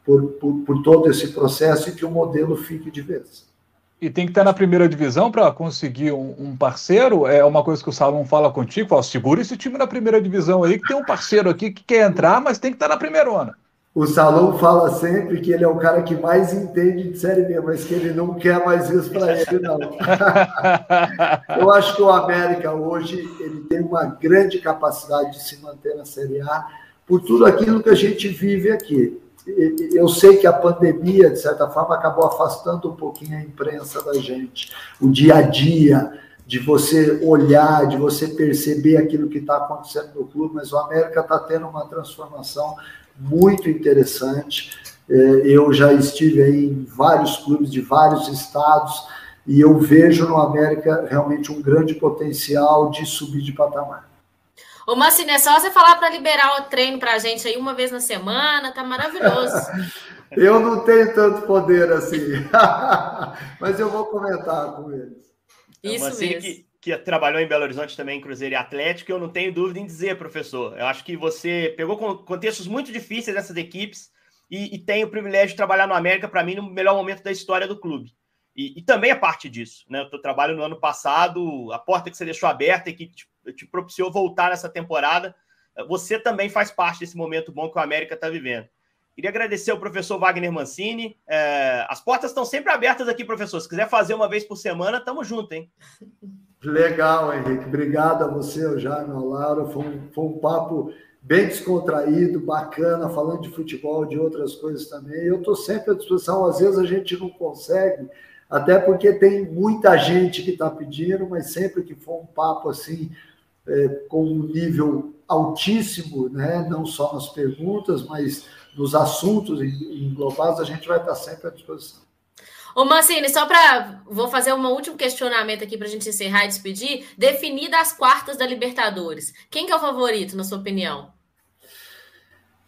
por, por, por todo esse processo e que o modelo fique de vez. E tem que estar na primeira divisão para conseguir um, um, parceiro. É uma coisa que o Salomão fala contigo: fala, segura esse time na primeira divisão aí, que tem um parceiro aqui que quer entrar, mas tem que estar na primeira onda. O Salão fala sempre que ele é o cara que mais entende de Série B, mas que ele não quer mais isso para ele, não. (laughs) Eu acho que o América hoje ele tem uma grande capacidade de se manter na Série A por tudo aquilo que a gente vive aqui. Eu sei que a pandemia, de certa forma, acabou afastando um pouquinho a imprensa da gente, o dia a dia, de você olhar, de você perceber aquilo que está acontecendo no clube, mas o América está tendo uma transformação muito interessante. É, eu já estive aí em vários clubes de vários estados e eu vejo no América realmente um grande potencial de subir de patamar. Ô, Mancini, é só você falar para liberar o treino para a gente aí uma vez na semana, tá maravilhoso. (laughs) eu não tenho tanto poder assim, (laughs) mas eu vou comentar com eles. Isso mesmo. Que que trabalhou em Belo Horizonte também, Cruzeiro e Atlético, eu não tenho dúvida em dizer, professor. Eu acho que você pegou contextos muito difíceis dessas equipes e, e tem o privilégio de trabalhar no América, para mim, no melhor momento da história do clube. E, e também é parte disso, né? O teu trabalho no ano passado, a porta que você deixou aberta e que te, te propiciou voltar nessa temporada, você também faz parte desse momento bom que o América está vivendo. Queria agradecer ao professor Wagner Mancini. É, as portas estão sempre abertas aqui, professor. Se quiser fazer uma vez por semana, tamo junto, hein? (laughs) Legal, Henrique. Obrigado a você, ao Jaime, ao Laura. Foi um, foi um papo bem descontraído, bacana, falando de futebol, de outras coisas também. Eu estou sempre à disposição. Às vezes a gente não consegue, até porque tem muita gente que está pedindo, mas sempre que for um papo assim, é, com um nível altíssimo, né? não só nas perguntas, mas nos assuntos englobados, a gente vai estar sempre à disposição. Ô, Mancini, só para. Vou fazer um último questionamento aqui para a gente encerrar e despedir. Definida as quartas da Libertadores. Quem que é o favorito, na sua opinião?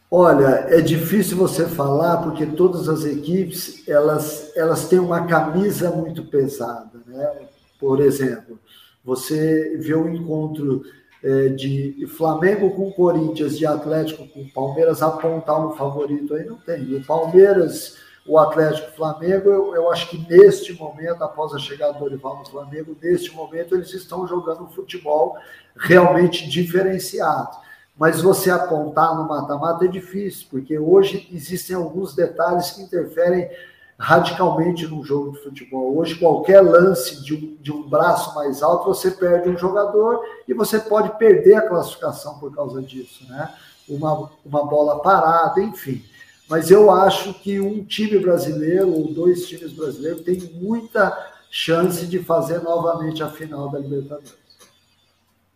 Olha, é difícil você falar porque todas as equipes elas, elas têm uma camisa muito pesada, né? Por exemplo, você vê o encontro é, de Flamengo com Corinthians, de Atlético com Palmeiras, apontar um favorito aí não tem. O Palmeiras o Atlético Flamengo, eu, eu, acho que neste momento, após a chegada do Dorival no Flamengo, neste momento eles estão jogando um futebol realmente diferenciado. Mas você apontar no mata-mata é difícil, porque hoje existem alguns detalhes que interferem radicalmente num jogo de futebol. Hoje, qualquer lance de um, de um braço mais alto, você perde um jogador e você pode perder a classificação por causa disso, né? Uma, uma bola parada, enfim. Mas eu acho que um time brasileiro, ou dois times brasileiros, tem muita chance de fazer novamente a final da Libertadores.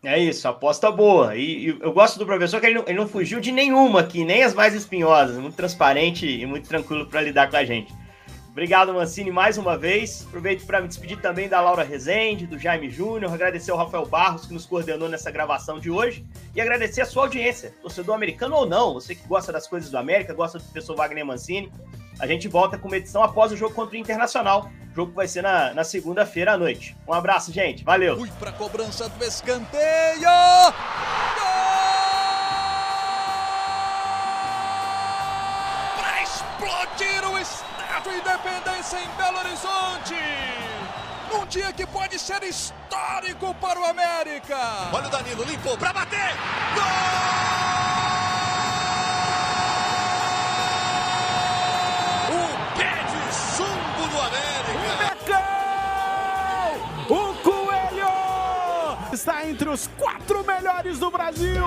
É isso, aposta boa. E, e, eu gosto do professor que ele não, ele não fugiu de nenhuma aqui, nem as mais espinhosas. Muito transparente e muito tranquilo para lidar com a gente. Obrigado, Mancini, mais uma vez. Aproveito para me despedir também da Laura Rezende, do Jaime Júnior, agradecer ao Rafael Barros, que nos coordenou nessa gravação de hoje, e agradecer a sua audiência, torcedor americano ou não, você que gosta das coisas do América, gosta do professor Wagner Mancini. A gente volta com uma edição após o jogo contra o Internacional. O jogo vai ser na, na segunda-feira à noite. Um abraço, gente. Valeu. Fui para cobrança do escanteio. Para explodir o estádio Independência em Belo Horizonte. Um dia que pode ser histórico para o América. Olha o Danilo, limpou para bater. Gol! está entre os quatro melhores do Brasil.